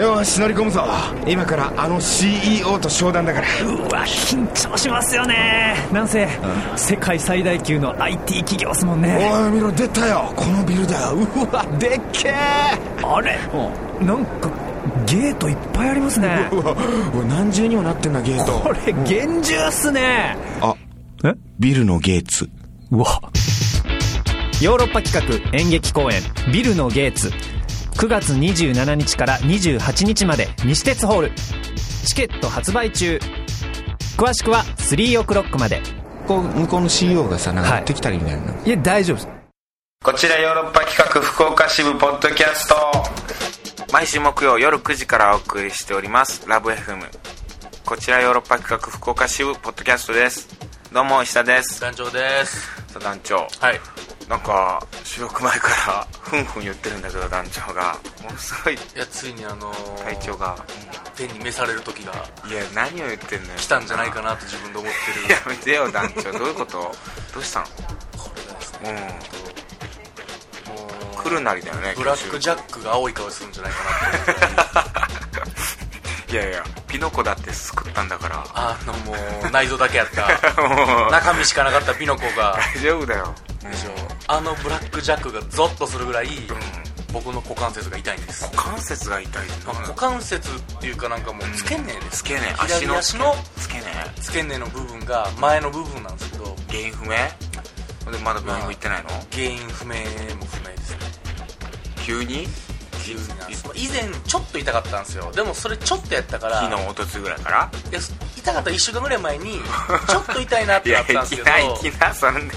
よし乗り込むぞ。今からあの CEO と商談だから。うわ緊張しますよね。なんせ世界最大級の IT 企業っすもんね。おい見ろ出たよ。このビルだよ。うわでっけえあれ？なんかゲートいっぱいありますね。うわうわ何重にもなってんなゲート。これ厳重っすね。あえ？ビルのゲーツ。うわ。ヨーロッパ企画演劇公演「ビルのゲーツ」9月27日から28日まで西鉄ホール。チケット発売中。詳しくは3オクロックまで。こう向こうの CEO がさなんかはい。やってきたりみたいな、いや大丈夫です。こちらヨーロッパ企画福岡支部ポッドキャスト。毎週木曜夜9時からお送りしております。ラブ FM こちらヨーロッパ企画福岡支部ポッドキャストです。どうも石田です。団長です。さあ団長。はいなんか収録前からふんふん言ってるんだけど団長が。ものすごいいやついにあのー体調が、天に召される時がいや何を言ってんのよ。来たんじゃないかなと自分で思ってる。やめてよ団長。どういうこと？どうしたの？これがですうねんもう来るなりだよねブラックジャックが青い顔するんじゃないかなって いやいやピノコだって救ったんだから。あのもう内臓だけやった。中身しかなかったピノコが。大丈夫だよでしょ。あのブラックジャックがゾッとするぐらい僕の股関節が痛いんです。股関節が痛いまあ股関節っていうかなんかもう付け根です。つけね足の左足のつけね付け根の部分が前の部分なんですけど。原因不明？でまだ病院も行ってないの？原因不明も不明ですね。急に？急に以前ちょっと痛かったんですよ。でもそれちょっとやったから。昨日おとついぐらいから？いや痛かった1週間ぐらい前に ちょっと痛いなっいやてなったん行きですけど。な行きなそれで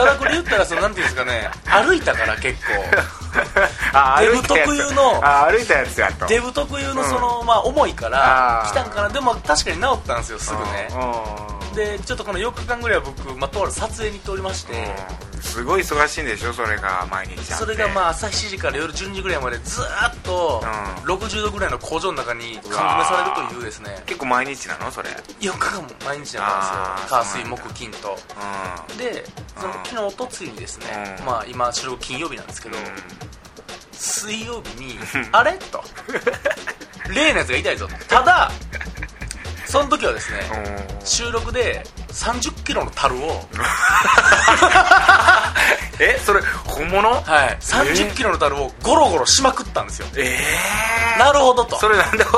ただこれ言ったらそのなんていうんですかね歩いたから結 あデブ特有のあ歩いたやつやと。構デブ特有のその、まあ重いから来たんかな。でも確かに治ったんですよすぐね。うん。でちょっとこの4日間ぐらいは僕、まあ、とある撮影に行っておりまして、うんすごい忙しいんでしょそれが毎日それがまあ朝7時から夜12時ぐらいまでずーっとうん。60度ぐらいの工場の中に缶詰されるというですね結構毎日なのそれ。4日間も毎日だったんですよ。火水木金と。うでそのうん。昨日おとついにですね、うん。まあ今収録金曜日なんですけど、ん。水曜日にあれ？と。例のやつが痛いぞただその時はですね、うん。収録で3 0キロの樽を、えそれ本物？はい、3 0キロの樽をゴロゴロしまくったんですよ。ええなるほどと。それなんで？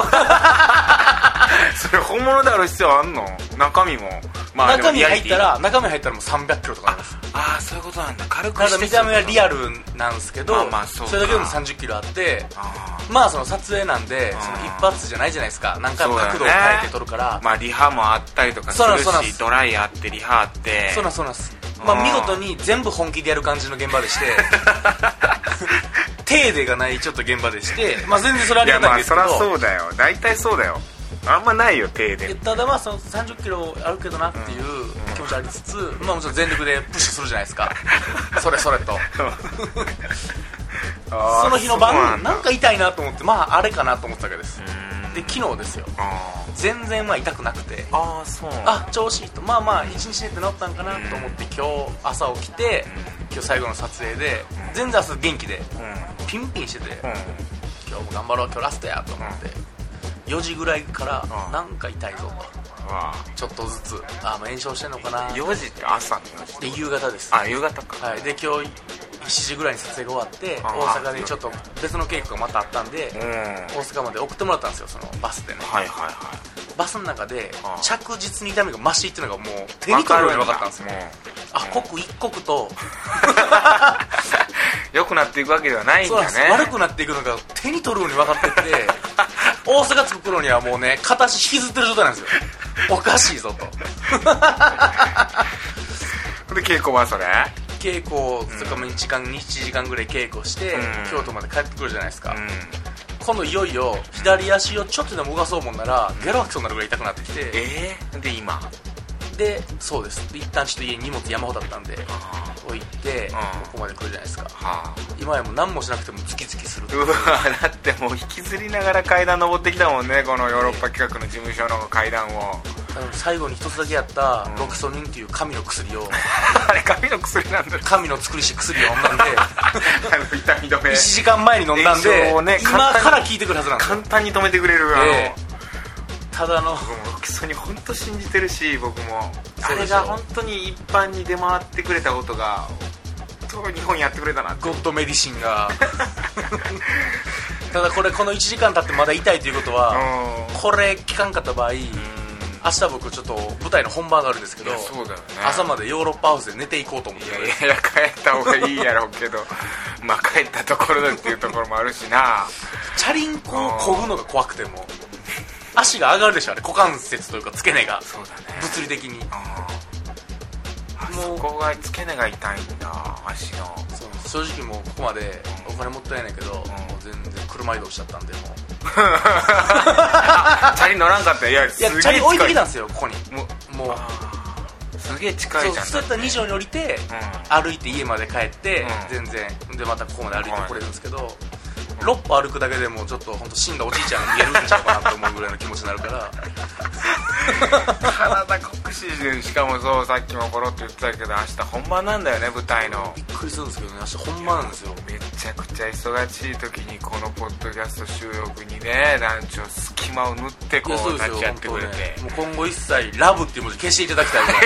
それ本物である必要あんの？中身も。まあ中身入ったら中身入ったらもう300キロとかあああそういうことなんだ。軽くたしてだ見た目はリアルルなんですけど、まあまあそれだけでも3 0キロあってあまあその撮影なんでん。その一発じゃないじゃないですか。何回も角度を変えて撮るから。ーまあリハもあったりとかすそうなんるですそうなんです。しドライあってリハあって。そうなんそうなんです。まあうん。見事に全部本気でやる感じの現場でして。手でがないちょっと現場でして。まあ全然それありがいやまあたいんですけど。そりゃそうだよ。大体そうだよ。あんまないよ手でただまあその3 0キロあるけどなっていう気持ちありつつ、まあもちろん全力でプッシュするじゃないですか。それそれと。その日の晩なんか痛いなと思ってまああれかなと思ってたわけです。で昨日ですよ。あ全然まあ痛くなくて。あーそうあ調子いいと。まあまあ一日寝て治ったんかなと思って今日朝起きて今日最後の撮影で全然朝元気でうん。ピンピンしててうん。今日も頑張ろう今日ラストやと思って4時ぐらいからうん。なんか痛いぞと。わちょっとずつあ炎症してんのかなあ4時って朝の4時で夕方です。あ夕方か。はい、で今日7時ぐらいに撮影が終わってあ大阪でちょっと別の稽古がまたあったんでうん。大阪まで送ってもらったんですよそのバスでね。はいはいはい。バスの中であ着実に痛みが増していってるのがもう手に取るように分かったんですよ。もあ刻一刻と。う 良くなっていくわけではないんだね。悪くなっていくのが手に取るように分かってって 大阪着く頃にはもうね片足引きずってる状態なんですよ。おかしいぞと。で稽古はそれ？稽古それから1時間1時間ぐらい稽古して、うん。京都まで帰ってくるじゃないですか、うん。今度いよいよ左足をちょっとでも動かそうもんならゲロ吐きそうになるぐらい痛くなってきて。えー、で今？でそうです。で一旦ちょっと家に荷物山ほどだったんであ置いてうん。ここまで来るじゃないですか。ーは今やもう何もしなくてもズキズキするあう。わだってもう引きずりながら階段登ってきたもんねこのヨーロッパ企画の事務所の階段を。あの最後に一つだけやったロキソニンっていう神の薬を あれ神の薬なんだ。神の作りし薬を飲んだんで痛み止め。1時間前に飲んだん炎で、ね今から効いてくるはずなんで簡単に止めてくれるあの、ええ。ただの僕もロキソニン本当信じてるし僕も。あれが本当に一般に出回ってくれたことが日本にやってくれたなってゴッドメディシンが。ただこれこの1時間経ってまだ痛いということはうん。これ効かんかった場合明日僕ちょっと舞台の本番があるんですけどね。朝までヨーロッパハウスで寝ていこうと思って。いやいや帰った方がいいやろうけど まあ帰ったところだっていうところもあるしな。チャリンコを漕ぐのが怖くても足が上がるでしょあれ。股関節というか付け根が。ね。物理的に。あもそうこが付け根が痛いんだ足の。そう正直もうここまでお金もったいないけど、もう全然車移動しちゃったんでもう。チャリ乗らんかったいやすいやげえチャリ置いてきたんんですよここに。もうもうすげえ近そいうじゃんそうやったら2条に降りて、歩いて家まで帰って、うん。全然。でまたここまで歩いてこれるんですけど、6歩歩くだけでもうちょっと本当死んだおじいちゃんが見えるんちゃうかなと思うぐらいの気持ちになるから。体酷使してしかもそうさっきもポロッと言ってたけど明日本番なんだよね舞台の。びっくりするんですけどね明日本番なんですよ。めちゃくちゃ忙しい時にこのポッドキャスト収録にね団長隙間を縫ってこう立ち会ってくれて、ねもう今後一切「ラブ」っていう文字消していただきたいぐらい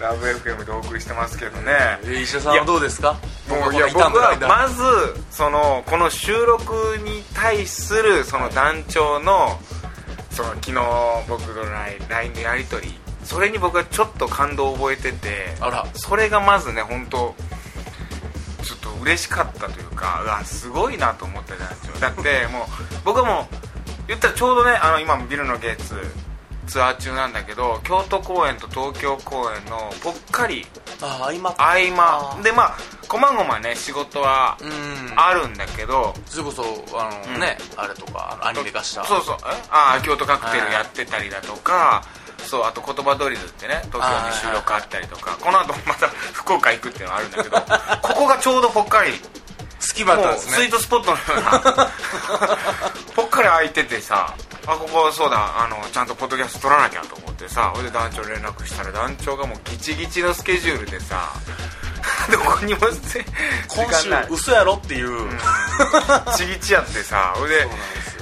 ラブ FM でお送りしてますけどね。え石田さんはどうですか？もういや僕はまずそのこの収録に対するその団長のその昨日僕の LINE のやり取りそれに僕はちょっと感動を覚えててあら。それがまずね本当ちょっと嬉しかったというかうわすごいなと思った団長。だってもう僕はもう言ったらちょうどねあの今ビルのゲーツツアー中なんだけど京都公演と東京公演のぽっかりああ今合間。でまあこまごまね仕事はうん。あるんだけど、それこそあの、うん。ねあれとかアニメ化した。そうそう。え？ああ京都カクテルやってたりだとか、そうあと言葉ドリルってね東京に収録あったりとかこの後また福岡行くっていうのがあるんだけど ここがちょうどぽっかり隙間あったんですね。スイートスポットのような。ぽっかり空いててさあここそうだあのちゃんとポッドキャスト撮らなきゃと思ってさそれで団長に連絡したら団長がもうギチギチのスケジュールでさ どこにもせ今週嘘やろっていう、ちぎちやってさそれ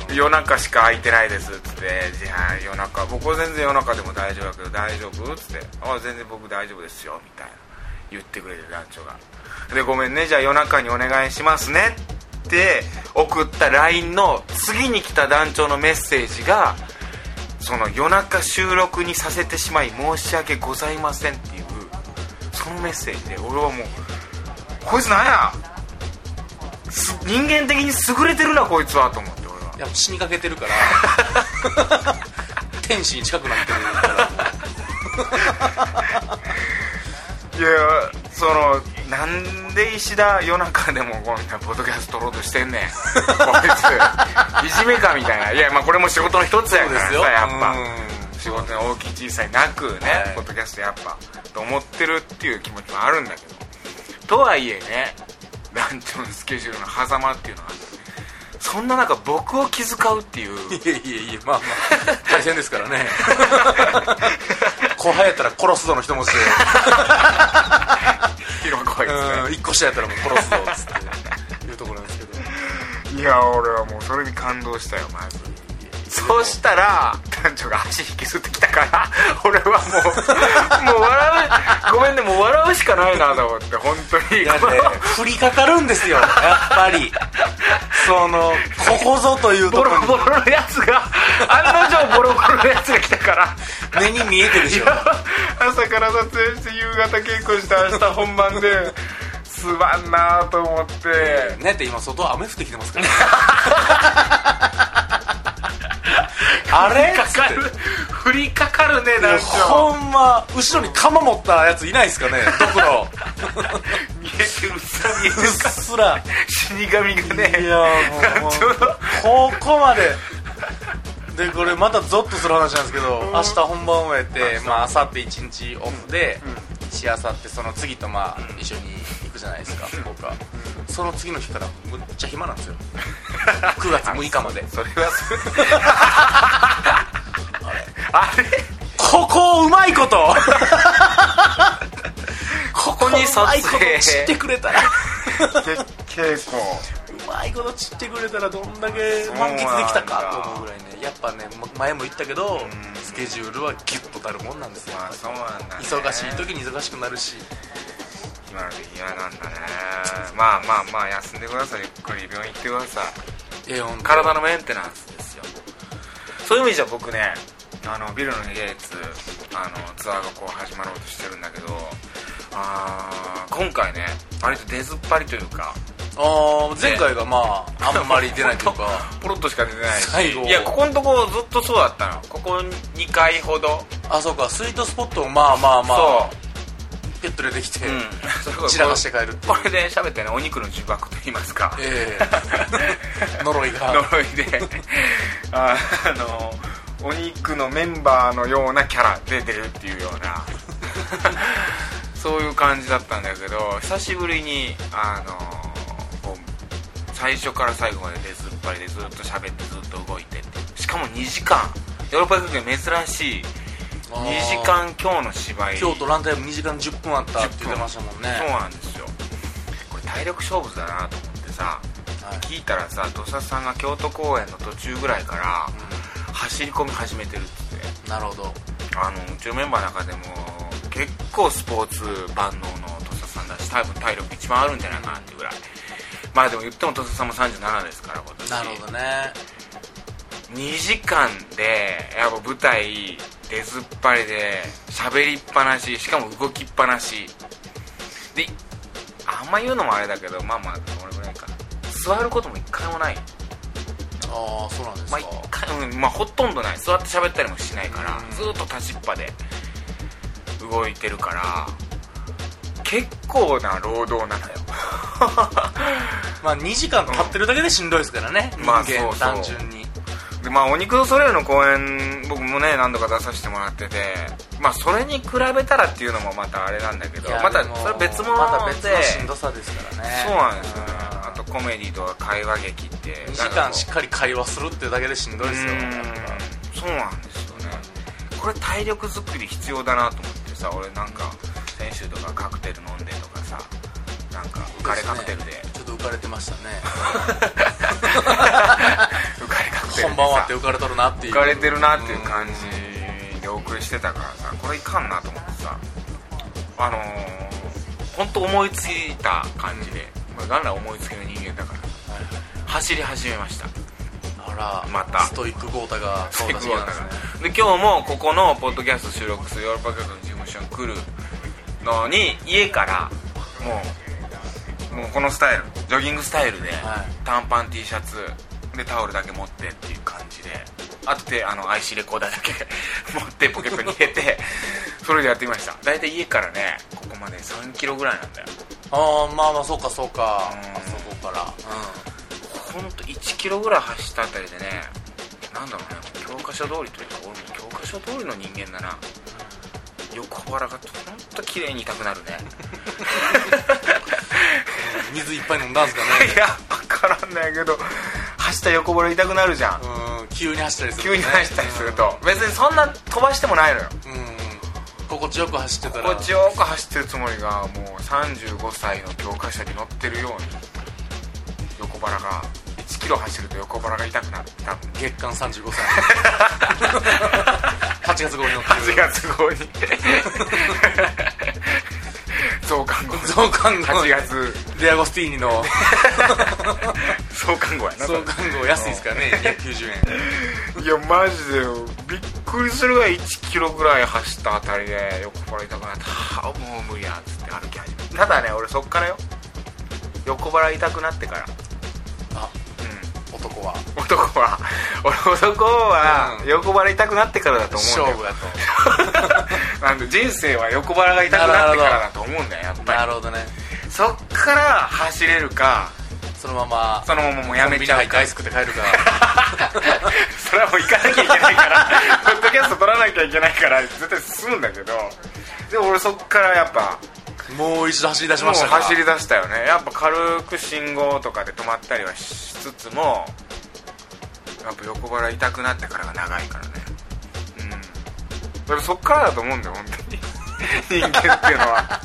で夜中しか空いてないですっつってじゃあ夜中僕は全然夜中でも大丈夫だけど大丈夫っつってあ全然僕大丈夫ですよみたいな言ってくれて団長が。でごめんね。じゃあ夜中にお願いしますね。って送った LINE の次に来た団長のメッセージがその夜中収録にさせてしまい申し訳ございませんっていうそのメッセージで俺はもうこいつなんや？す人間的に優れてるなこいつはと思って俺は。いや死にかけてるから 天使に近くなってるからいやそのなんで石田夜中でもこんなポッドキャスト撮ろうとしてんねん。こいつ。いじめかみたいな。いやまあこれも仕事の一つやからさやっぱ。仕事の大きい小さいなくね、はい。ポッドキャストやっぱと思ってるっていう気持ちもあるんだけど。とはいえね団長のスケジュールの狭間っていうのはそんな中僕を気遣うっていう。いやいやいやまあまあ大変ですからね 後輩やったら殺すぞの一文字で。広こいつね。うん一個下やったらもう殺すぞっつっていうところなんですけど。いや俺はもうそれに感動したよまずそうしたら団長が足引きずってきたから俺はもうもう笑うごめんねもう笑うしかないなと思って本当に。いやね降りかかるんですよやっぱり。そのここぞというとボロころボロのやつが案の定ボロボロのやつが来たから。に目に見えてるでしょ。朝から撮影して夕方稽古して明日本番ですまんなと思って。ねって今外雨降ってきてますから あれ？かかる降りかかるね団長ほんま後ろに鎌持ったやついないですかねドクロ。見えてるうっすら見えてうっる。かすら死神がね。いやもうここまで。でこれまたゾッとする話なんですけど明日本番終えてまあ明後日一日オフでしあさってその次とまあ一緒に行くじゃないですか福岡その次の日からむっちゃ暇なんですよ。9月6日まで。それは あれ？ここをうまいこと？ここに撮うまいこと影散ってくれたら。結構。うまいこと散ってくれたらどんだけ満喫できたかと思うぐらいね。やっぱねま前も言ったけどスケジュールはギュッとなるもんなんですよ。まあね、忙しい時に忙しくなるし今ので嫌なんだね。まあまあまあ休んでください。ゆっくり病院行ってください。いや体のメンテナンスですよ。そういう意味じゃ僕ねあのビルのゲイツあのツアーがこう始まろうとしてるんだけどあー今回ね割と出ずっぱりというかあー前回がまああんまり出ないというか。ポロッとしか出てない。し最後。いやここのとこずっとそうだったの。ここ2回ほど。あそうか。スイートスポットをまあまあまあ。そピュッと出てきて、散らかして帰るこれで喋ってねお肉の呪縛と言いますか。ええ。呪いが。呪いで。ああのお肉のメンバーのようなキャラで出るっていうような。そういう感じだったんだけど久しぶりにあの最初から最後まで出ずっぱりでずっと喋ってずっと動いてって。しかも2時間。ヨーロッパ学園珍しい2時間今日の芝居。京都ランタイム2時間10分あったって言ってましたもんね。そうなんですよ。これ体力勝負だなと思ってさはい。聞いたらさ土佐さんが京都公演の途中ぐらいから走り込み始めてるっつって。なるほど。あのうちのメンバーの中でも結構スポーツ万能の土佐さんだし多分体力一番あるんじゃないかなっていうぐらい。まあでも言っても土佐さんも37ですから今年。なるほどね。2時間でやっぱ舞台出ずっぱりで喋りっぱなししかも動きっぱなし。であんま言うのもあれだけどまあまあこれぐらいか。座ることも一回もない。ああそうなんですか、まあ一回、うんまあ、ほとんどない。座って喋ったりもしないからうん。ずーっと立ちっぱで動いてるから結構な労働なのよ。まあ2時間立ってるだけでしんどいですからね、まあそうそう。単純にでまあお肉のソレイユの公演僕もね何度か出させてもらっててまあそれに比べたらっていうのもまたあれなんだけどまたそれ別物で、また別のしんどさですからね。そうなんですよ。ねうんあとコメディとか会話劇って2時間しっかり会話するっていうだけでしんどいですよ。そうなんですよね。これ体力作り必要だなと思ってさ俺なんか先週とかカクテル飲んでとかさなんか浮ぱかれカクテルで。ちょっと浮かれてましたね テルでさ本番終わって浮かれとるなっていう浮かれてるなっていう感じでお送りしてたからさこれいかんなと思ってさあのー、本当思いついた感じで、まあ元来思いつきの人間だから走り始めましたあらまたストイック豪太がそうだそうなんですねで今日もここのポッドキャスト収録するヨーロッパ局の事務所に来るのに家からもうもうこのスタイルジョギングスタイルで、は。い短パン T シャツでタオルだけ持ってっていう感じであとであの IC レコーダーだけ 持ってポケットに入れてそれでやってきました。大体家からねここまで3キロぐらいなんだよ。ああまあまあそうかそうか。うん。あそこから。ほんと1キロぐらい走ったあたりでねなんだろうね教科書通りというか俺も教科書通りの人間だな。横腹がほんと綺麗に痛くなるね。う ん水いっぱい飲んだんすかね。いや分からんないけど走ったら横腹痛くなるじゃん。うん急に走ったりするとね。急に走ったりすると。別にそんな飛ばしてもないのよ。心地よく走ってたら。心地よく走ってるつもりがもう35歳の教科書に載ってるように。横腹が。1キロ走ると横腹が痛くなる多分月間35歳。8月号に乗って8る月号に。増刊号。増刊号。8月デアゴスティーニの。増刊号やなそれ。増刊号安いですからね290円。いやマジでびっくりするぐらい1キロぐらい走ったあたりで横腹痛くなってはあもう無理やっつって歩き始めたただね俺そっからよ。横腹痛くなってから。あうん。男は。男は。俺男はうん。横腹痛くなってからだと思うんだよ。勝負やと。なんで人生は横腹が痛くなってからだと思うんだよやっぱり。なるほどねそっから走れるかそのままそのままもうやめちゃうか。アイス食って帰るか。それはもう行かなきゃいけないから。ポッドキャスト撮らなきゃいけないから絶対進むんだけど。でも俺そっからやっぱもう一度走り出しましたか。走り出したよね。やっぱ軽く信号とかで止まったりはしつつもやっぱ横腹痛くなってからが長いからね。うん。でもそっからだと思うんだよ本当に 人間っていうのは。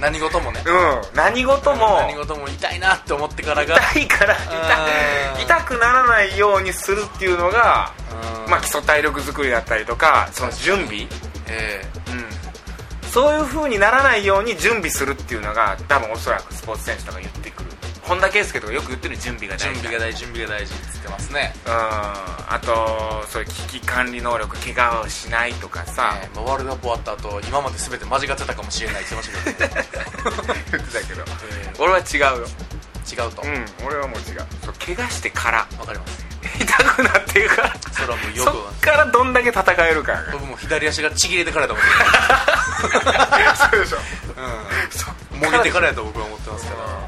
何事もね。うん。何事も。何事も痛いなって思ってからが。痛いからうん。痛痛くならないようにするっていうのがうん。まあ基礎体力作りだったりとかその準備。えうん、そういう風にならないように準備するっていうのが多分おそらくスポーツ選手とか言って本田圭佑とかよく言ってる準備がえ大事。準備が大事。準備が大事って言ってますね。うん。あとそういう危機管理能力怪我をしないとかさ、ええまあワールドカップ終わった後今まで全て間違ってたかもしれないって言ってましたけど。ね 言ってたけど。え俺は違うよ。え違うと。わ、うん俺はもう違う。そう怪我してから。かります。痛くなってるから。それはもうよそくっからどんだけ戦えるかが僕も左足がちぎれてからだと思ってそうでしょ。うん。もげてからやと僕は思ってますから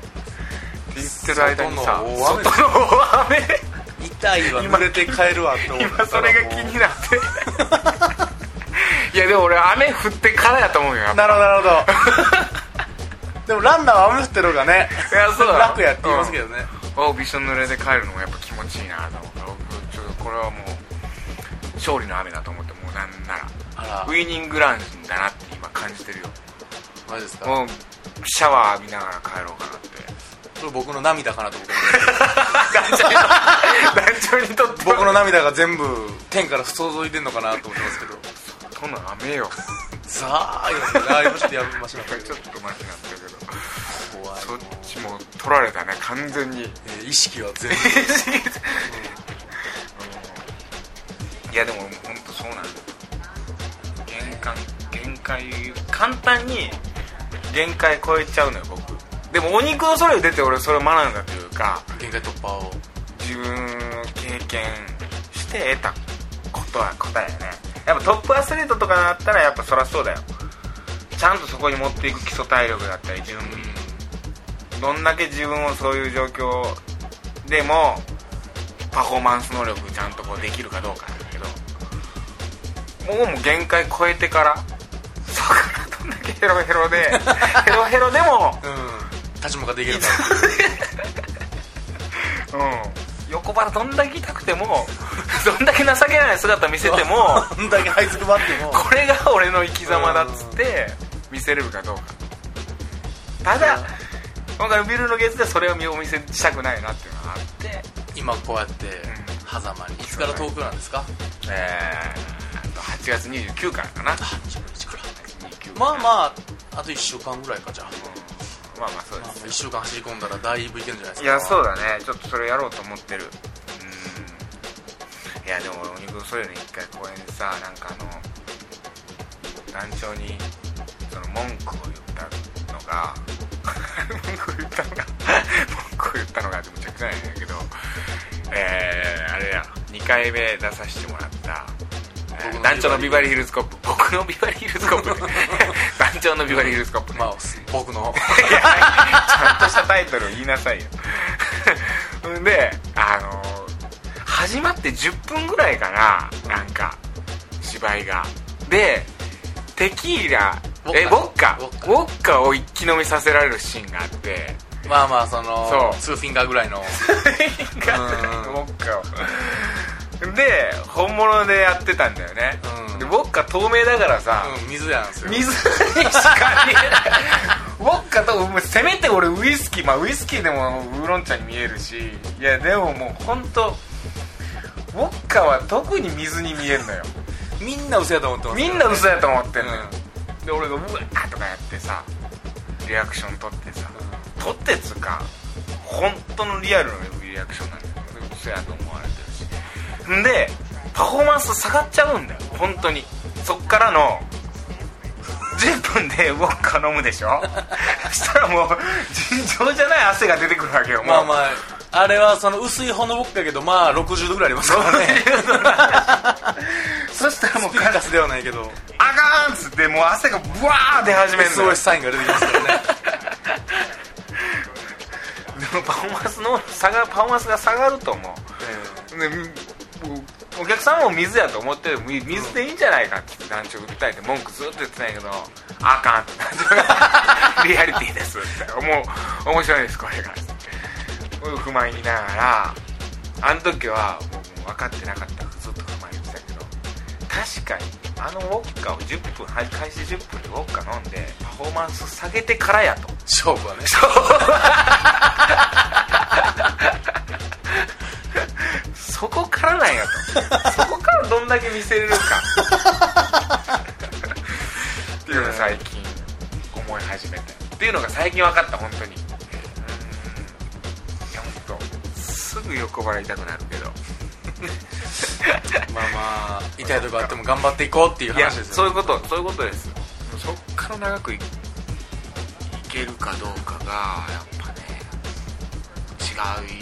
言ってる間にさ外の大雨？痛いわ濡れて帰るわって思ったら今それが気になって。いやでも俺雨降ってからやと思うよなるほどなるほど。でもランナーは雨降ってる方がねいやそうだ。楽やって言いますけどね、あびしょ濡れで帰るのがやっぱ気持ちいいなと思って僕ちょっとこれはもう勝利の雨だと思ってもうなんなら。ウイニングランだなって今感じてるよ。マジですか？もうシャワー浴びながら帰ろうかなってこれ僕の涙かなと僕は思って 僕の涙が全部天から注いでんのかなと思ってますけど。そんな雨よさあ言いますねあ今ちょっとやめましょう。かちょっとマシになったけど。怖いそっちも取られたね。完全に。えー意識は全部。いやでも本当そうなんだ。よ限界限界簡単に限界超えちゃうのよ僕でもお肉のそれ出て俺それを学んだというか限界突破を。自分の経験して得たことは答えやね。やっぱトップアスリートとかだったらやっぱそりゃそうだよ。ちゃんとそこに持っていく基礎体力だったり準備どんだけ自分をそういう状況でもパフォーマンス能力ちゃんとこうできるかどうかなんだけどもうもう限界超えてからそこからどんだけヘロヘロで ヘロヘロでもうん立ち向かっていけるか。うん。横腹どんだけ痛くても どんだけ情けない姿見せても どんだけ這いつくばっても。これが俺の生き様だっつって見せれるかどうか。ただ今回のビルのゲーツでそれをお見せしたくないなっていうのがあって。今こうやってん。狭間に。いつから東京なんですか？えー、8月29からかな。29まあまああと1週間ぐらいかじゃあまあまあそうで1す週間走り込んだらだいぶいけるんじゃないですいかやそうだね。ちょっとそれやろうと思ってる。うん。いやでも俺お肉それの一回公園でさなんかあの団長にその文句を言ったのが 文句を言ったのが文句を言ったのがってむちゃくちゃなんやけどえー、あれや。2回目出させてもらった団長のビバリーヒルズコップ。僕のビバリーヒルズコップ 団長のビバリーヒルズコップね。まあ僕の。ちゃんとしたタイトルを言いなさいよ。ん であのー始まって10分ぐらいかななんか芝居が。でテキーラえウォッカ。ウォッカ。を一気飲みさせられるシーンがあって。まあまあそのそう。ツーフィンガーぐらいの。ウォッカを。で本物でやってたんだよね、うん。でウォッカ透明だからさ、うん水やんですよ。水にしか見えないウォッカとせめて俺ウイスキーまあウイスキーでもウーロン茶に見えるしいやでももう本当ウォッカは特に水に見えるのよ。みんな嘘やと思ってますみんな嘘やと思ってんのよ、うで俺が「うわ!」とかやってさリアクション取ってさ取ってっつうか本当のリアルのリアクションなんだよ。で嘘やと思われてるし。んでパフォーマンス下がっちゃうんだよ。本当に。そっからの10分でウォッカ飲むでしょ？そしたらもう尋常じゃない汗が出てくるわけよまあまああれはその薄い方の僕だけどまあ60度ぐらいありますからね。そしたらもうスピーカスではないけど。あかんっつってもう汗がブワー出始めるのよ。SOS サインが出てきますからね。でもパフォーマンスの差がパフォーマンスが下がると思う。でおお客さんも水やと思ってる。水でいいんじゃないかって団長が訴えて文句ずっと言ってたんやけどあかんって。リアリティですって思う。面白いですこれが不満言いながらあの時はもう分かってなかったずっと不満言ってたけど確かにあのウォッカを10分開始10分でウォッカ飲んでパフォーマンス下げてからやと。勝負はねそこからなんやと。そこからどんだけ見せれるか。っていうのが最近思い始めたっていうのが最近分かった本当に。うん。いや本当すぐ横腹痛くなるけど。まあまあ痛いとこあっても頑張っていこうっていう話ですよそういうことそういうことです。そっから長くいいけるかどうかがやっぱね違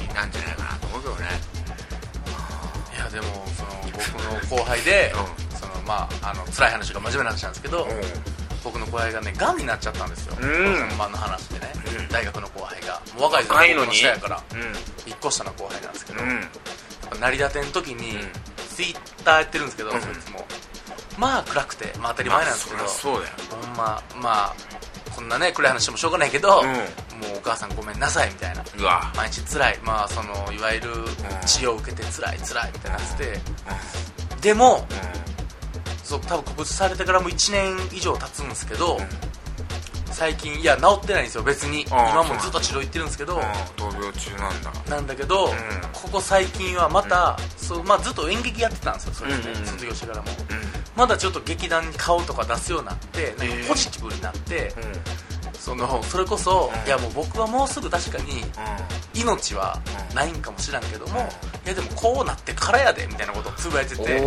いなんじゃないかなと思うけどねでもその僕の後輩で、うそのまああの辛い話が真面目な話なんですけど、う僕の後輩がねがんになっちゃったんですよ、うん。本番の話でね、うん大学の後輩が。もう若い若いのに？僕下やから。ん。1個下の後輩なんですけど、うん。成り立ての時に、うん。ツイッターやってるんですけど、うん。そいつも。まあ暗くて、まあ、当たり前なんですけど、まあそうだよ。ほんままあこんなね暗い話もしょうがないけど、お母さんごめんなさいみたいな。うわ。毎日辛い。まあそのいわゆる治療を受けて辛い辛いみたいになって。て、でもそう多分告知されてからも1年以上経つんですけど、最近いや治ってないんですよ。別に。今もずっと治療行ってるんですけど、闘病中なんだ。なんだけど、ん。ここ最近はまた、そうまあ、ずっと演劇やってたんですよ。それって、うんうんうん。卒業してからも。うん。まだちょっと劇団に顔とか出すようになってなんかポジティブになって、うんそのそれこそ、うん。いやもう僕はもうすぐ確かに命はうん。ないんかもしらんけども、うんいやでもこうなってからやでみたいなことをつぶやいてて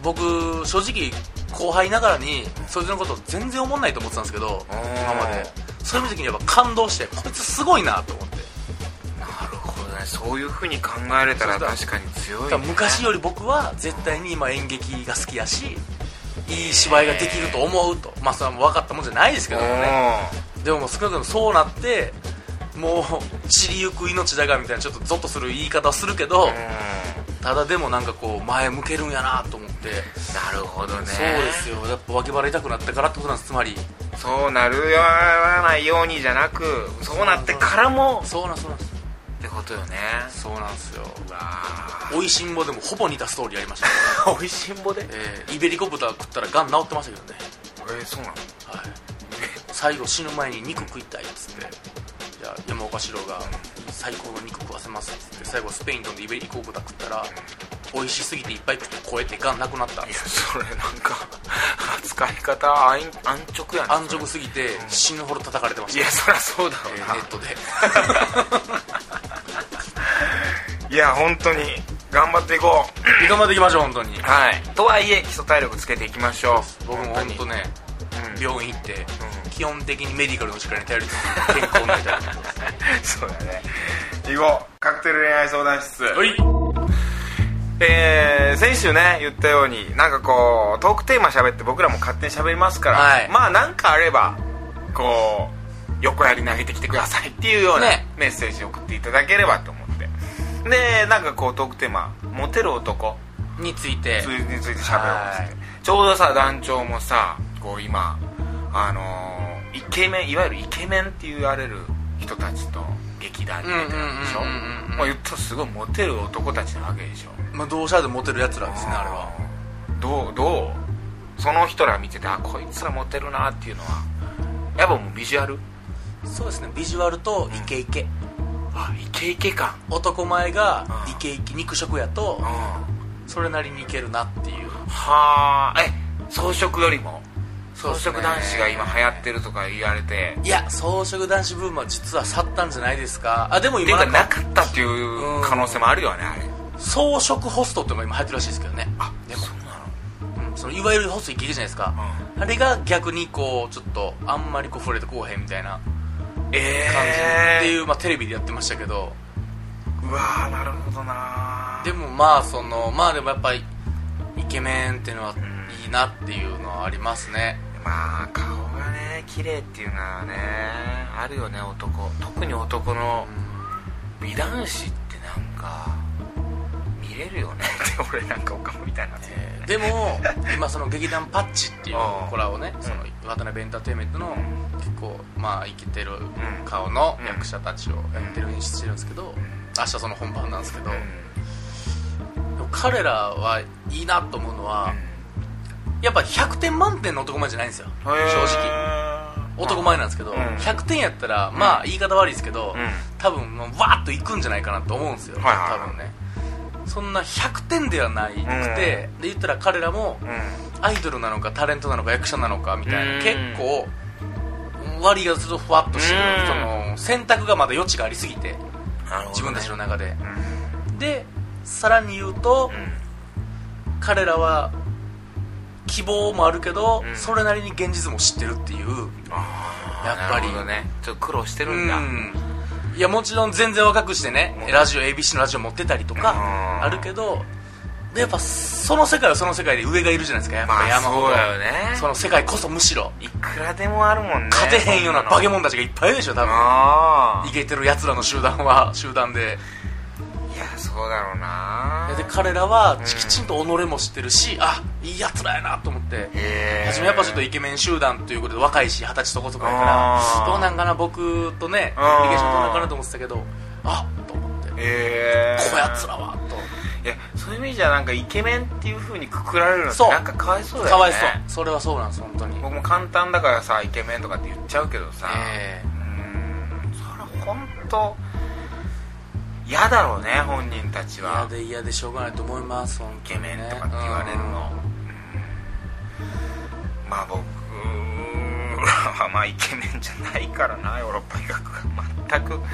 僕正直後輩ながらにそいつのこと全然思んないと思ってたんですけどうん。今まで。そういう時にやっぱ感動してこいつすごいなと思って。なるほどね。そういうふうに考えれたら確かに強い、ね、昔より僕は絶対に今演劇が好きやしいい芝居ができると思うと。まあそれはもう分かったもんじゃないですけどもね。でも少なくともそうなってもう散りゆく命だがみたいなちょっとゾッとする言い方をするけどうん。ただでもなんかこう前向けるんやなと思って。なるほどね。そうですよ。やっぱ脇腹痛くなってからってことなんです。つまり。そうなるよわないようにじゃなくそうなってからも。そうなんそうなんですってことよね。そうなんですよ。おいしんぼでもほぼ似たストーリーやりました。ね、ーおいしんぼで？えーイベリコ豚食ったらがん治ってましたけどね。えー、そうなの？はい、最後死ぬ前に肉食いたいっつって。じゃあ山岡四郎が最高の肉食わせますっつって最後スペイン飛んでイベリコ豚食ったら美味しすぎていっぱい食って超えてがんなくなった。んいやそれなんか 扱い方安安直やね安直すぎて死ぬほど叩かれてました。いやそりゃそうだろうな、えーネットで いや本当に。頑張っていこう。頑張っていきましょう本当に。はい。とはいえ基礎体力つけていきましょう。僕も本当ねうん。病院行ってう基本的にメディカルの力に頼りつつ健康になりたい そうだね。以後カクテル恋愛相談室。はい。えー、先週ね言ったようになんかこうトークテーマ喋って僕らも勝手に喋りますから、はい。まあなんかあればこう横やり投げてきてくださいっていうようなね。メッセージを送っていただければとでなんかこうトークテーマモテる男について。それについて喋ろうって。ちょうどさ団長もさこう今あのーイケメンいわゆるイケメンって言われる人たちと劇団に出てるでしょ？うんうんうんうんうんまあ言ったらすごいモテる男たちなわけでしょ？まあ同社でモテるやつらですねあれは。どうどう？その人ら見ててあこいつらモテるなっていうのはやっぱもうビジュアル？そうですねビジュアルとイケイケ。あイケイケ感男前がうん。イケイケ肉食やとうん。はそれなりにいけるなっていう。あ。え装飾よりも？装そうですね。飾男子が今流行ってるとか言われて。いや装飾男子ブームは実は去ったんじゃないですか。あでも今ななかったっていう可能性もあるよねあれ。装飾ホストってのも今流行ってるらしいですけどね。あでも。そうなの。うんそのいわゆるホストイケイケじゃないですか、あれが逆にこうちょっとあんまりこう触れてこうへんみたいなええっていう、まあ、テレビでやってましたけど。うわーなるほどなでもまあそのまあでもやっぱりイケメンっていうのはいいなっていうのはありますね。まあ顔がね綺麗っていうのはねあるよね男。特に男の美男子ってなんか見れるよね。っ 俺なんかおかもみたいなえーでも 今その劇団パッチっていううん。コラをねその渡辺エンターテインメントの結構まあイケてる顔の役者たちをやってる演出してるんですけど明日その本番なんですけど彼らはいいなと思うのはやっぱ100点満点の男前じゃないんですよ。正直。男前なんですけど、うん。100点やったら、まあ言い方悪いですけど、うん。多分もうわーっといくんじゃないかなと思うんですよ、はいはいはい。多分ねそんな100点ではないくて、ん。で言ったら彼らもうん。アイドルなのかタレントなのか役者なのかみたいな、うん。結構割りがずっとふわっとしてる、うん。その選択がまだ余地がありすぎてね。自分たちの中で、うん。でさらに言うと、うん。彼らは希望もあるけど、うん。それなりに現実も知ってるっていう。やっぱり。ね。ちょっと苦労してるんだ。うんいやもちろん全然若くしてねラジオ ABC のラジオ持ってたりとかうん。あるけどでやっぱその世界はその世界で上がいるじゃないですかやっぱまあ山ほど、そうだよね。その世界こそむしろ。いくらでもあるもんね勝てへんような化け物物たちがいっぱいいるでしょ多分。あイケてる奴らの集団は集団で。あいやそうだろうな。で彼らはきちんと己も知ってるし、あいい奴らやなと思って。初めやっぱちょっとイケメン集団ということで若いし二十歳そこそこやからどうなんかな僕とねコミュニケーションどうなんかなと思ってたけどあっと思って。えやつらはと。いやそういう意味じゃなんかイケメンっていう風にくくられるのってそう。なんかかわいそうだよね。かわいそう。それはそうなんです本当に。僕も簡単だからさイケメンとかって言っちゃうけどさ。えうーん。それ本当嫌だろうね本人たちえは。嫌で嫌でしょうがないと思います本イケメンとかって言われるの、うん。まあ僕らはまあイケメンじゃないからなヨーロッパ医学が。全く。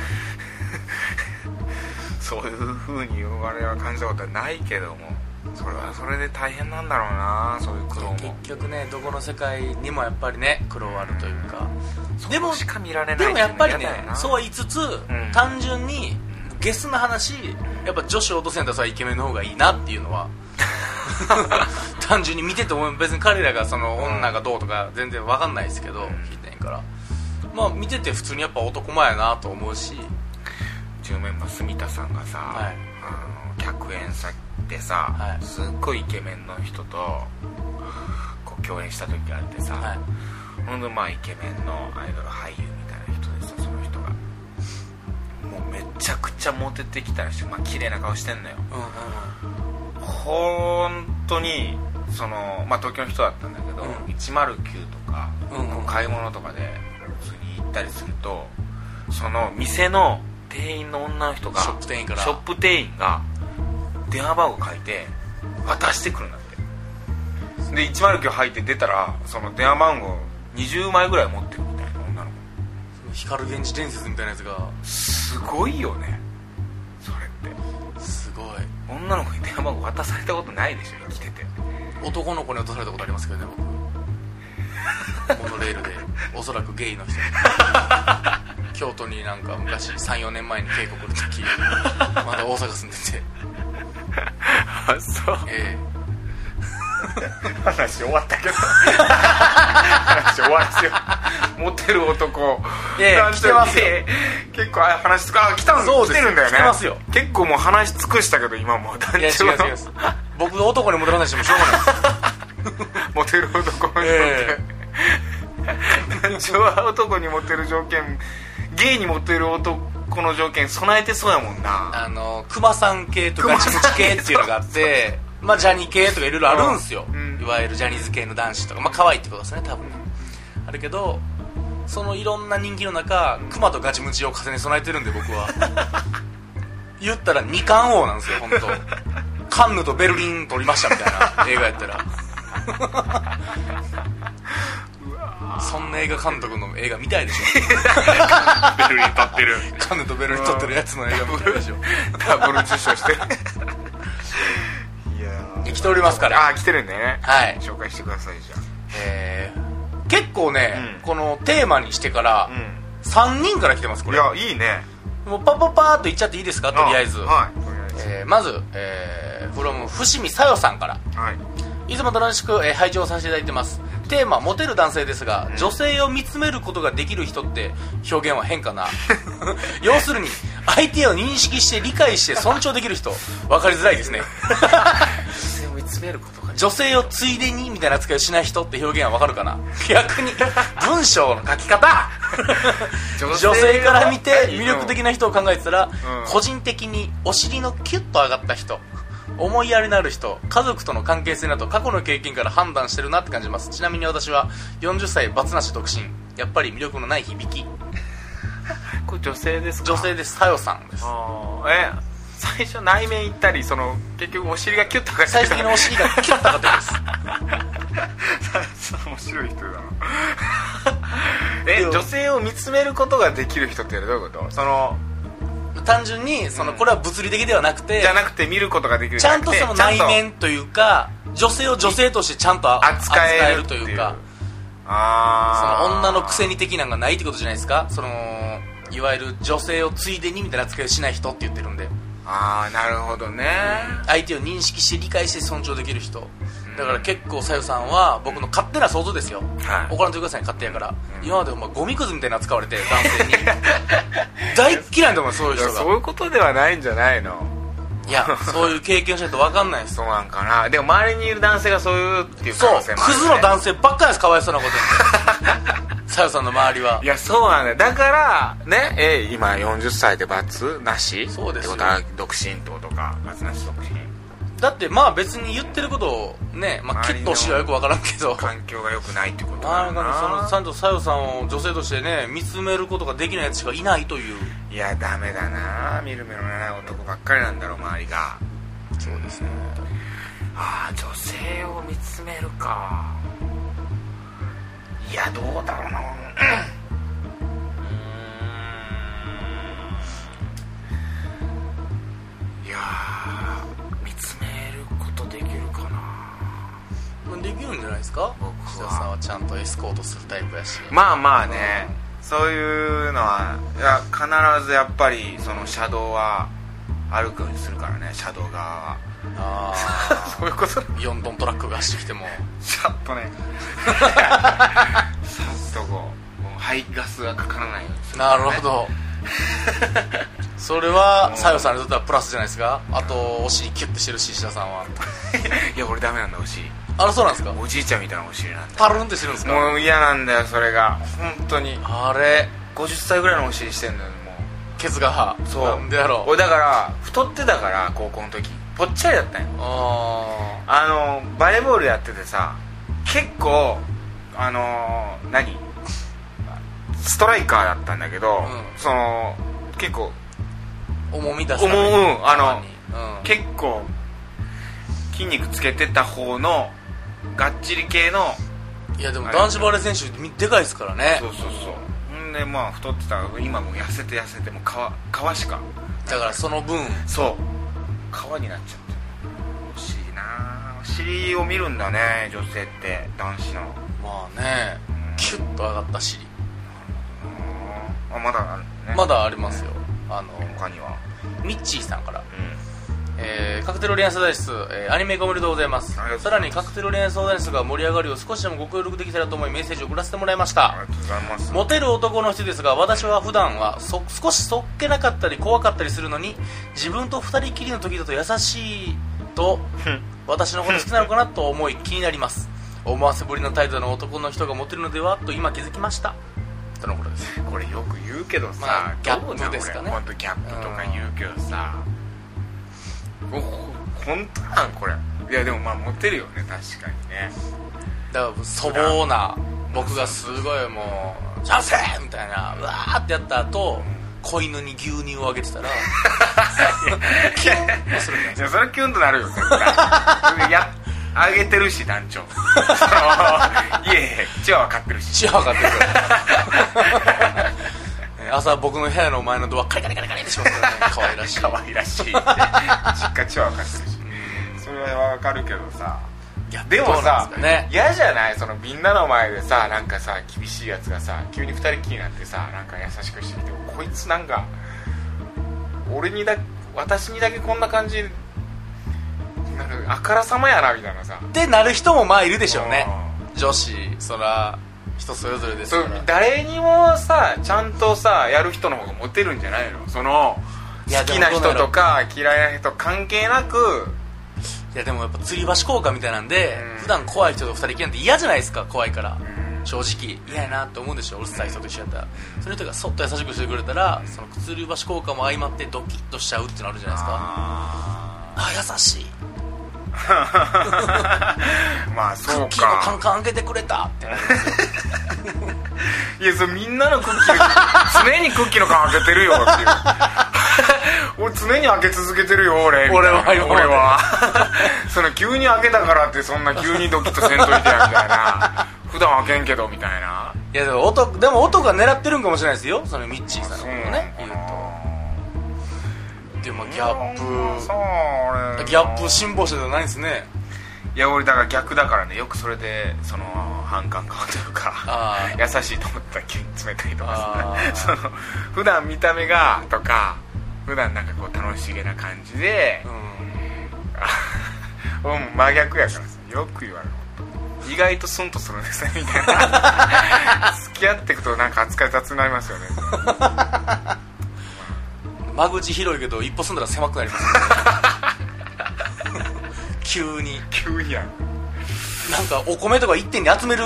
そういう風に我々は感じたことはないけども。それはそれで大変なんだろうなそういう苦労も。結局ねどこの世界にもやっぱりね苦労あるというか。でもしか見られないでもやっぱりねそうは言いつつ、ん。単純にゲスな話やっぱ女子を落とせんだったらイケメンの方がいいなっていうのは 単純に見てても別に彼らがその女がどうとか全然わかんないですけど、聞いてんから。まあ見てて普通にやっぱ男前やなと思うし。うちの住田さんがさ、はい。あの客演先でさ、はい。すっごいイケメンの人とこう共演した時があってさ、はい。ほんとまあイケメンのアイドル俳優みたいな人でさその人が。もうめちゃくちゃモテてきたらしいまあ綺麗な顔してんのよ。うんうん本当にそのまあ東京の人だったんだけど、うん。109とか、うんうん。買い物とかで普通に行ったりするとその店の店員の女の人がショップ店員から。ショップ店員が電話番号書いて渡してくるんだって。で109入って出たらその電話番号20枚ぐらい持ってるみたいな女の光源氏伝説みたいなやつが。子すごいよねごい。女の子に電話番号渡されたことないでしょ生きてて。男の子に落とされたことありますけどね僕。モノレールで。おそらくゲイの人。に 京都になんか昔34年前に稽古来る時 まだ大阪住んでて。あそう。え 話終わったけど。話終わらせよ。うモテる男。いやいや男女来てますよ。で結構あ話つくあ来たんそうです。来てるんだよね。来てますよ。結構もう話尽くしたけど今もう男女違うです僕が男に戻らないしてもしょうがないです。モテる男にモテえ男女は男にモテる条件ゲイにモテる男の条件備えてそうやもんな。あのクマさん系とガチムチ系っていうのがあってまあジャニー系とかいろいろあるんですよ、うん。いわゆるジャニーズ系の男子とか。まあ可愛いってことですね多分。あるけどそのいろんな人気の中クマとガチムチを重ね備えてるんで僕は。言ったら二冠王なんですよ本当。カンヌとベルリン取りましたみたいな映画やったら。そんな映画監督の映画見たいでしょ。ベルリン立ってる。カンヌとベルリン撮ってるやつの映画見たいでしょ。ダブル受賞して来ておりますから。あ来てるんでね。はい。紹介してくださいじゃえー結構ね、うん。このテーマにしてからあうん。3人から来てますこれ。いやいいね。もうパッパッパーっと言っちゃっていいですかとりあえず、はいえーまず、えー、from 伏見さよさんから。はい。いつも楽しく、えー拝聴させていただいてます。テーマモテる男性ですが、女性を見つめることができる人って表現は変かな。要するに相手を認識して理解して尊重できる人。分かりづらいですね女性を見つめることが女性をついでにみたいな扱いをしない人って表現は分かるかな？逆に。文章の書き方。女性から見て魅力的な人を考えてたら、個人的にお尻のキュッと上がった人思いやりのある人家族との関係性など過去の経験から判断してるなって感じます。ちなみに私は40歳バツなし独身。やっぱり魅力のない響き。これ女性ですか？女性です。さよさんです。え最初内面行ったりその結局お尻がキュッと上がって最終的にお尻がキュッと上がってです。面白い人だな。え女性を見つめることができる人ってどういうこと？その単純にそのこれは物理的ではなくてじゃなくて見ることができるちゃんとその内面というか女性を女性としてちゃんと扱えるというか。そああの女の癖に的なのがないってことじゃないですか？そのいわゆる女性をついでにみたいな扱いをしない人って言ってるんでああなるほどね。相手を認識して理解して尊重できる人。だから結構さよさんは僕の勝手な想像ですよ、はい。怒らんといてください勝手やから、今までお前ゴミくずみたいな扱われて男性に。大っ嫌いだと思うそういう人が。そういうことではないんじゃないのいやそういう経験をしないと分かんないですそうなんかなでも周りにいる男性がそういうっていう可そう能性もある、クね、ズの男性ばっかりですかわいそうなこと。に さよさんの周りは。いやそうなんだよ。だからねえ今40歳で罰なしそうですよ。ってことは独身ってことか。罰なし独身。だってまあ別に言ってることをね、まあ、キ周りのッとしはよく分からんけど。環境が良くないってことあなのかそのなちゃんとさよさんを女性としてね見つめることができないやつしかいないといういやダメだな見る目のない男ばっかりなんだろう周りが。そうですね。ああ女性を見つめるかいやどうだろうなうーん。いやー見つめることできるかなできるんじゃないですか？僕は。さんはちゃんとエスコートするタイプやし。まあまあねそういうのはいや必ずやっぱりその車道は歩くようにするからね。車道側は。あ そういうことあ4トントラックが走ってきても。さっとね。さっとこう排ガスがかからないようにする、なるほど。それはさよさんにとってはプラスじゃないですか？あとお尻キュッてしてるし石田さんは。いや俺ダメなんだお尻あらそうなんですか？おじいちゃんみたいなお尻なんだ。パルンってしてるんですか？もう嫌なんだよそれが。本当に。あれ？50歳ぐらいのお尻してんだよもケツがうそう。なんでやろう？俺だから太ってたから高校の時。ぽっちゃりだったんよ。ああのバレーボールやっててさ結構あの何？ストライカーだったんだけど、うん。その結構ー重み出すために？重うんあのうん。結構筋肉つけてた方のがっちり系のいやでも男子バレー選手みでかいですからね。そうそうそう。ほんでまあ太ってた今もう痩せて痩せてもう皮皮しか。だからその分。そう。皮になっちゃって。るお尻なお尻を見るんだね女性って。男子の。まあね。キュッと上がった尻。あまだあるね。まだありますよ。あの他には。ミッチーさんから。うえーカクテル恋愛相談室、えーアニメ化おめでとうございます。さらにカクテル恋愛相談室が盛り上がるよう少しでもご協力できたらと思いメッセージを送らせてもらいました。モテる男の人ですが私は普段はそ少しそっけなかったり怖かったりするのに自分と二人きりの時だと優しいと 私のこと好きなのかなと思い気になります。思わせぶりの態度の男の人がモテるのではと今気づきました。とのことですこれよく言うけどさ、まあギャップですかね。ギャップとか言うけどさ。お本当なんこれ。いやでもまあモテるよね確かにね。だから粗暴な僕がすごいもう「チャンス!」みたいなうわーってやった後子犬に牛乳をあげてたらキュンとするんじゃないそれはキュンとなるよ絶対。やあげてるし団長。いえいえチワワ飼ってるし。チワワ飼ってるからえ朝僕の部屋の前のドアカリカリカリカリってしますからね可愛らしい。可愛らしい。実家チワワ飼ってるしそれはわかるけどさいやでもさ嫌じゃない？そのみんなの前でさなんかさ厳しいやつがさ急に二人きりになってさなんか優しくしてきてこいつなんか俺にだ私にだけこんな感じなんかあからさまやなみたいなさ。ってなる人もまあいるでしょうね。女子そら人それぞれですから。誰にもさちゃんとさやる人の方がモテるんじゃないの？その好きな人とか嫌いな人関係なく。いやでもやっぱ吊り橋効果みたいなんで、うん。普段怖い人と二人きりなんて嫌じゃないですか？怖いから、正直。嫌やなって思うんでしょうるさい人と一緒やったら。その人がそっと優しくしてくれたらその吊り橋効果も相まってドキッとしちゃうってのあるじゃないですか。ああ優しい。ー まあクそうッキーのカンかカン開けてくれたって。いやそれみんなのクッキー常にクッキーの缶開けてるよっていう俺常に開け続けてるよ俺俺は俺は。その急に開けたからってそんな急にドキッとせんといてやみたいな。普段開けんけどみたいな。いやでも男でも男が狙ってるんかもしれないですよ。そのミッチーさんのことね。言うとでもギャッそうギャップ辛抱してたらないんですね。いや俺だから逆だからね。よくそれでその反感買うというかあ優しいと思ったら急に冷たいとかその普段見た目がとか普段なんかこう楽しげな感じでうん。真逆やからさよく言われる。意外とスンとするんですねみたいな。付き合っていくとなんか扱い雑になりますよね間口広いけど一歩進んだら狭くなります。急に。急にやん。なんかお米とか一点に集める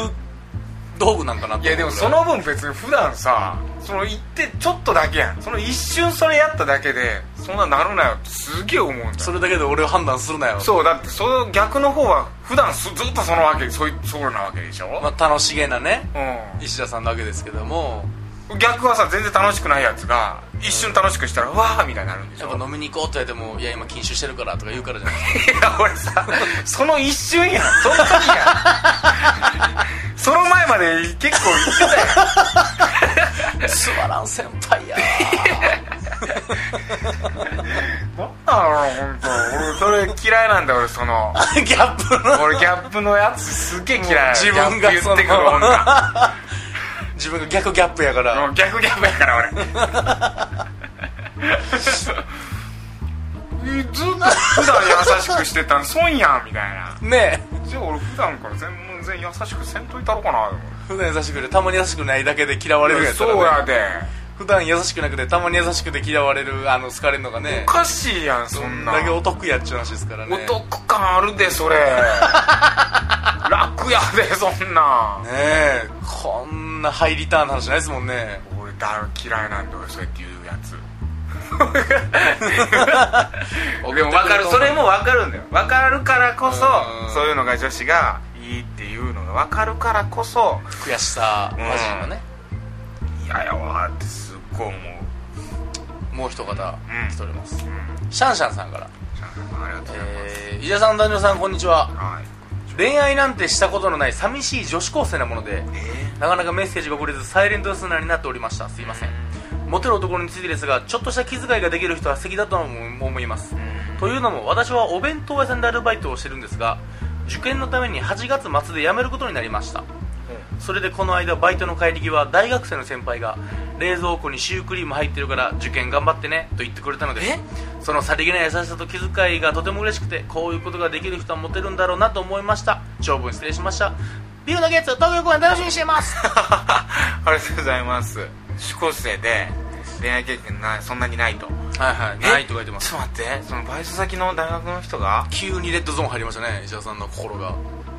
道具なんかなってい。やでもその分別に普段さその行ってちょっとだけやん。その一瞬それやっただけでそんななるなよってすげえ思うんだよ。それだけで俺を判断するなよ。そうだってその逆の方は普段すずっとそのわけそういそうなわけでしょ、まあ、楽しげなねう石田さんなわけですけども。ん逆はさ全然楽しくないやつが一瞬楽しくしたら、うわーみたいになるんでしょ？やっぱ飲みに行こうって言われてもいや今禁酒してるからとか言うからじゃない。いや俺さその一瞬やん。その時やん。その前まで結構言ってたやん。つまらん先輩やな。んだろう本当俺それ嫌いなんだよ俺その。ギャップの。俺ギャップのやつすげえ嫌い。自分が言ってくる女自分が逆ギャップやから。逆ギャップやから俺。え ずっと普段優しくしてたん損やんみたいな。ねじゃあ俺普段から全然優しくせんといたろかなえ普段優しくてたまに優しくないだけで嫌われるやつそうやで普段優しくなくてたまに優しくて嫌われるあの好かれるのがねおかしいやんそんなだけお得やっちゅう話ですからね。お得感あるでそれ。楽やでそんなねえこんなハイリターンの話ないですもんね。俺だ嫌いなんだ俺そうやって言うやつ。でも分かるそれも分かるんだよ。分かるからこそうん。そういうのが女子がいいっていうのが分かるからこそ悔しさうんマジのね。嫌やわってすっごい思うもう一方ん。来ております、うん。シャンシャンさんから、ありがとうございます、えー、伊田さん男女さんこんにちは。はい。恋愛なんてしたことのない寂しい女子高生なものでなかなかメッセージが送れずサイレントリスナーになっておりました。すいません。モテる男についてですがちょっとした気遣いができる人は素敵だとも思います。というのも私はお弁当屋さんでアルバイトをしてるんですが受験のために8月末で辞めることになりました。それでこの間バイトの帰り際大学生の先輩が冷蔵庫にシュークリーム入ってるから受験頑張ってねと言ってくれたのでそのさりげない優しさと気遣いがとても嬉しくてこういうことができる人はモテるんだろうなと思いました。長文失礼しました。ビルのゲッツ東京公演楽しみにしています。ありがとうございます。主高生で恋愛経験なそんなにないと。はいはいえ？ないと書いてます。ちょっと待ってそのバイト先の大学の人が？急にレッドゾーン入りましたね石田さんの心が。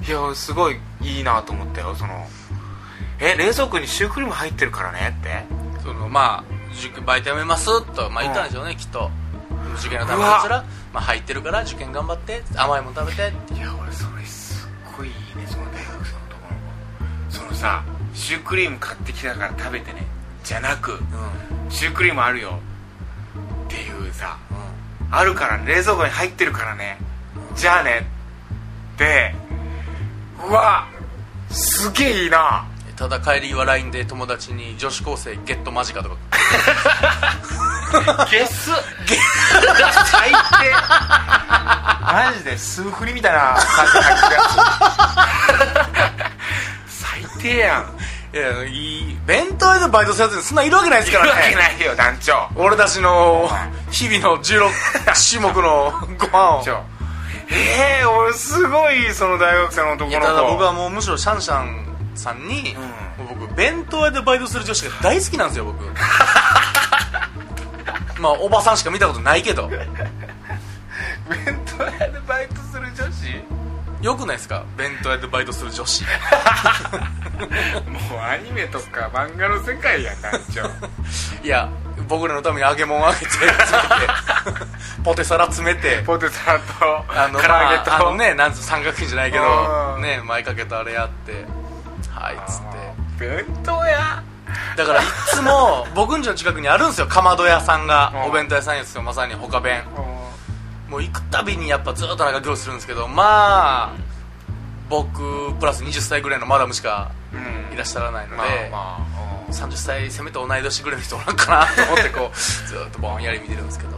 いやすごいいいなと思ったよそのえ冷蔵庫にシュークリーム入ってるからねって。そのまあ受験バイトやめますと、まあ、言ったんでしょうね、きっと。受験のためだったら、まあ、入ってるから受験頑張って甘いもの食べていや俺それすっごいいいねその大学生の男の子。そのさシュークリーム買ってきたから食べてね。じゃなくうん。シュークリームあるよ。っていうさうん。あるからね。冷蔵庫に入ってるからね。じゃあね。ってうわすげえいいなただ帰りは LINE で友達に女子高生ゲット間近とか。ゲス？ゲ最低マジで数振りみたいな感じで。入ってるやつ最低やんいやいい弁当屋でバイトするやつにそんないるわけないですからいるわけねないよ団長。俺たちの日々の16種目のご飯をええー、俺すごいその大学生の男の子。いやただ僕はもうむしろシャンシャンさんに、うもう僕弁当屋でバイトする女子が大好きなんですよ僕。まあおばさんしか見たことないけど。弁当屋でバイトする女子？よくないですか？弁当屋でバイトする女子。もうアニメとか漫画の世界やん団長。いや僕らのために揚げ物あげて詰めて ポテサラ詰めてポテサラとあの唐揚げと、まああのねなん三角形じゃないけうどん。ね前かけたあれやってはいっつって。弁当屋？だからいつも 僕ん家の近くにあるんですよかまど屋さんが。うん。お弁当屋さんですよまさに他弁。もう行くたびにやっぱずっとなんか行するんですけどまあ僕プラス20歳ぐらいのマダムしかうん。いらっしゃらないのまあで、まあ30歳せめて同い年ぐらいの人おらんかなと思ってこう ずっとぼんやり見てるんですけど。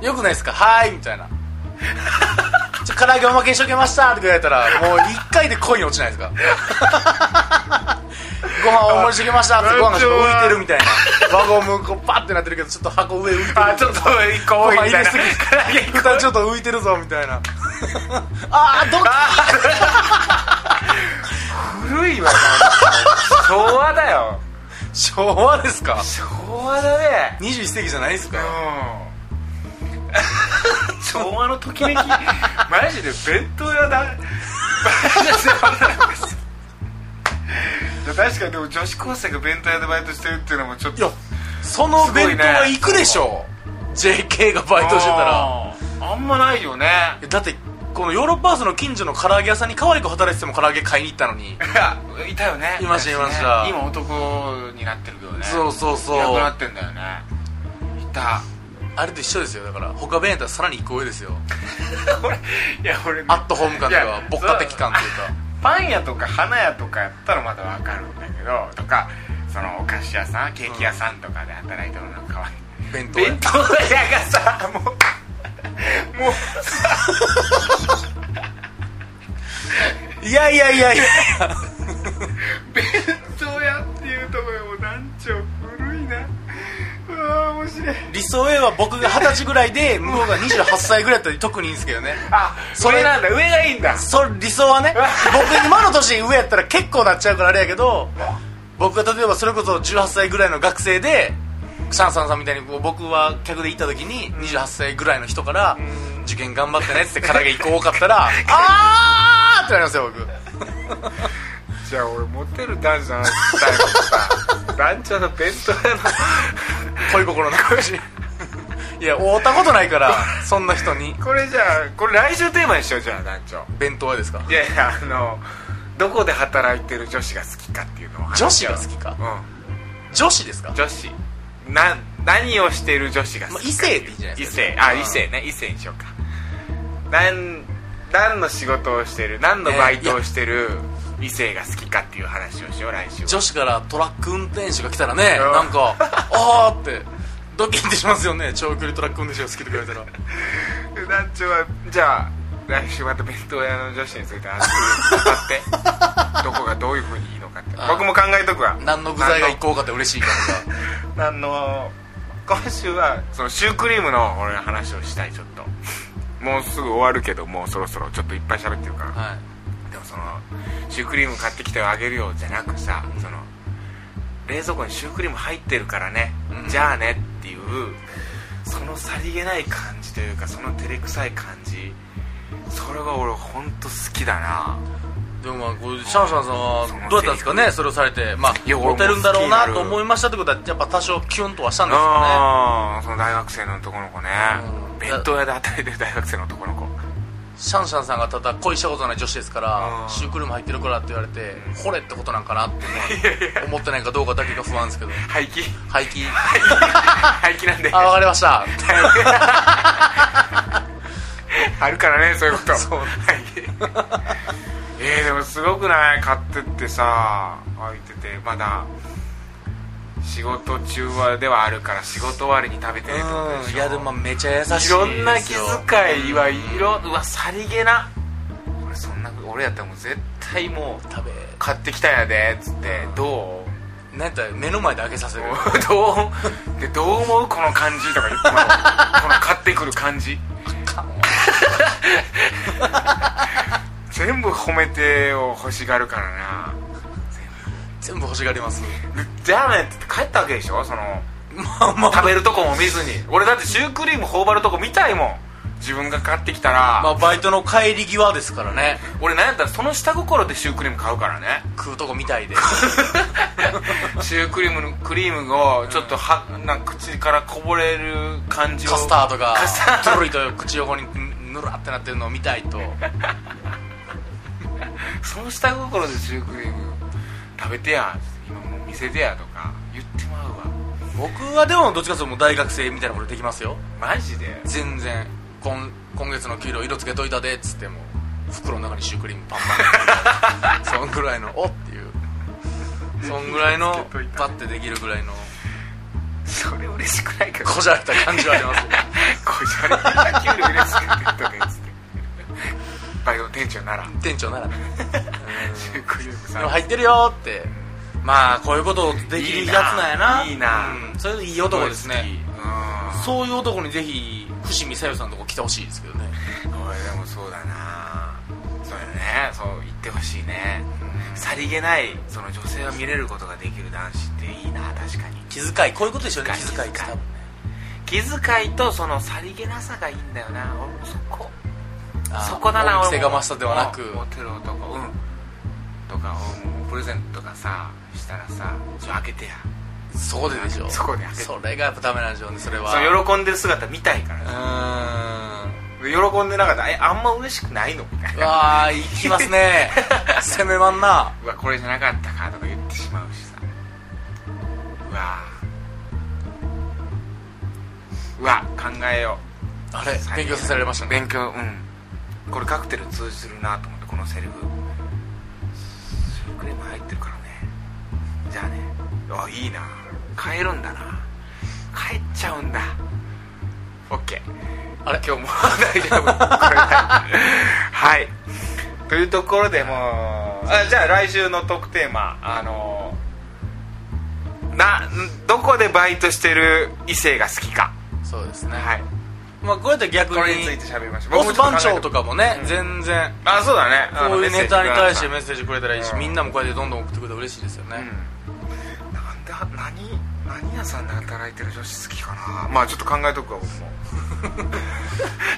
よくないですか「はーい」みたいな「唐揚げおまけにしとけました」って言われたらもう1回で恋に落ちないですか？ご飯お盛りしとけましたってご飯が浮いてるみたいな。輪ゴムこうパッてなってるけどちょっと箱上浮いてるあちょっと一個ご多いみたいな蓋ちょっと浮いてるぞみたいな。あードキ古いわ昭和だよ。昭和ですか？昭和だね。21世紀じゃないですか。うん 昭和のときめき。マジで弁当屋だ。確かにでも女子高生が弁当屋でバイトしてるっていうのもちょっといやその弁当は行くでしょ、JK がバイトしてたら。あんまないよね。だってこのヨーロッパーズの近所の唐揚げ屋さんに可愛く働いてても唐揚げ買いに行ったのに。いやいたよね。いましたいました。今男になってるけどね。そうそうそう。いなくなってんだよね。いたあれと一緒ですよ。だから他弁やったらさらに一個上ですよ。俺 いや俺アットホーム感とか牧歌的感というか。パン屋とか花屋とかやったらまだわかるんだけどとかそのお菓子屋さんケーキ屋さんとかで働いてるのかわいい。弁当屋。弁当屋がさもうもういやいやいやいや。弁当屋っていうところも団長理想へは僕が二十歳ぐらいで向こうが28歳ぐらいだったら特にいいんですけどね。あそれなんだ。上がいいんだ。それ理想はね 僕今の年上やったら結構なっちゃうからあれやけど僕が例えばそれこそ18歳ぐらいの学生でシャンサンさんみたいに僕は客で行った時に28歳ぐらいの人から「受験頑張ってね」って唐揚げ1個多かったら「あー!」ってなりますよ僕。じゃあ俺モテる男女のスタイルとさ 団長の弁当屋の恋心の話。いや会ったことないからそんな人に。これじゃあこれ来週テーマにしようじゃあ団長。弁当屋ですか？いやいやあのどこで働いてる女子が好きかっていうのを女子が好きか？うん。女子ですか？女子。な何をしてる女子が好きかまあ異性でいいんじゃないですか？異性。あうん。異性ね。異性にしようか。何何の仕事をしてる？何のバイトをしてる？異性が好きかっていう話をしよう来週は。女子からトラック運転手が来たらねうん。なんか あーってドキッてしますよね。長距離トラック運転手が好きって言われたら。団長はじゃあ来週また弁当屋の女子について熱く語って。どこがどういうふうにいいのかって。あ僕も考えとくわ。何の具材が一個多かったら嬉しいかとか何の今週はそのシュークリームの俺の話をしたいちょっと。もうすぐ終わるけどもうそろそろちょっといっぱい喋ってるから、はいそのシュークリーム買ってきてあげるよじゃなくさその冷蔵庫にシュークリーム入ってるからね、うん。じゃあねっていうそのさりげない感じというかその照れくさい感じそれが俺本当好きだな。でもまあこうシャンシャンさんはどうやったんですかねそれをされてまあモテるんだろうなと思いましたってことはやっぱ多少キュンとはしたんですよね。その大学生の男の子ね。うん。弁当屋で働いてる大学生の男の子シャンシャンさんがただ恋したことない女子ですからうんシュークリーム入ってるからって言われて惚れってことなんかなって思ってないかどうかだけが不安ですけど。廃棄廃棄廃棄なんで。あわかりました。あるからねそういうこと。そう。は いえー、でもすごくない？買ってってさ空いててまだ仕事中はではあるから仕事終わりに食べてねってことでしょ。うんいやでもまあめちゃ優しいいよ。ろんな気遣いはいろうわさりげな。俺そんな俺やったらもう絶対もう食べ買ってきたんやでっつって。どう？なんやったら目の前で開けさせる。どう？でどう思う？この感じとか言っても この買ってくる感じ。全部褒めてを欲しがるからな全部欲しがります。じゃあねって言って帰ったわけでしょ？そのまあまあ。食べるとこも見ずに。俺だってシュークリーム頬張るとこ見たいもん。自分が買ってきたら、まあバイトの帰り際ですからね。俺なんやったらその下心でシュークリーム買うからね。食うとこみたいで。シュークリームのクリームをちょっとはなんか口からこぼれる感じを。カスタードがカスタード。とろりと口横にぬらってなってるのを見たいと。その下心でシュークリーム食べてや今もう見せてやとか言ってまうわ。僕はでもどっちかというともう大学生みたいなことできますよ。マジで？全然。今今月の給料色つけといたでっつっても袋の中にシュークリームパンパン。そんぐらいのおっていう。そんぐらいのパッてできるぐらいの。それ嬉しくないからこじゃれた感じはありますよ。こじゃれた。給料嬉しくて言っとけっつってバイトの店長なら。店長なら。ねシュークリームさでも入ってるよって。まあこういうことできるやつなんやな。いいな。うん、それでいい男ですね。うん。そういう男にぜひ伏見さよさんのとこ来てほしいですけどね。俺でもそうだな。そうよね。そう言ってほしいね。さりげないその女性を見れることができる男子っていいな。確かに。気遣い。こういうことでしょうね気気遣い遣いって多分ね。気遣い。とそのさりげなさがいいんだよな。俺もそこそこだなお俺も。店がましたではなく。モテる男うん。とかうんプレゼントとかさしたらさちょ開けてや。そこででしょ。そこで開けて。それがやっぱダメなんでしょうねそれは。喜んでる姿見たいから。うさーん。喜んでなかったらえあんま嬉しくないのみたいうなわあいきますね。攻めまんな。うわこれじゃなかったかとか言ってしまうしさ。うわうわ考えよあれう勉強させられましたね。勉強うんこれカクテル通じるなと思ってこのセリフ。シュークリーム入ってるからね。じゃあねあいいな。帰るんだな。帰っちゃうんだ。オッケーあれ？今日も大丈夫。はい。というところでもうあじゃあ来週のトークテーマあのなどこでバイトしてる異性が好きか。そうですね。はいまあこうやって逆これについにて喋りましょう。ボス番長とかもねうん。全然。あそうだね。こういうネタに対してメッセージくれたらいいしうんみんなもこうやってどんどん送ってくれたら嬉しいですよね。うん。なんで何何屋さんで働いてる女子好きかな。まあちょっと考えとくわ僕も。わ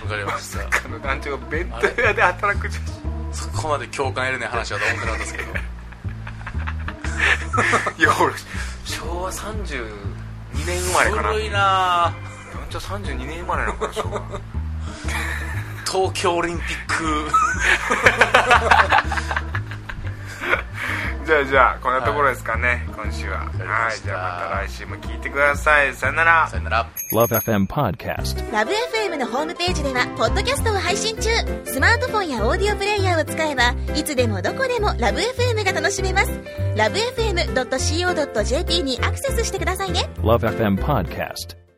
かりました。あの団長が弁当屋で働く女子。そこまで共感得れない話だと思ってたんですけど。いや俺昭和32年生まれかな。古いな団長32年生まれなのかな昭和東京オリンピック。じゃあじゃあこんなところですかね、今週は。かりました。はいじゃあまた来週も聞いてください。さよなら。さよなら。Love FM Podcast. ラブ f m のホームページではポッドキャストを配信中。スマートフォンやオーディオプレイヤーを使えばいつでもどこでもラブ f m が楽しめます。ラブ FM.co.jp にアクセスしてくださいね。Love FM Podcast.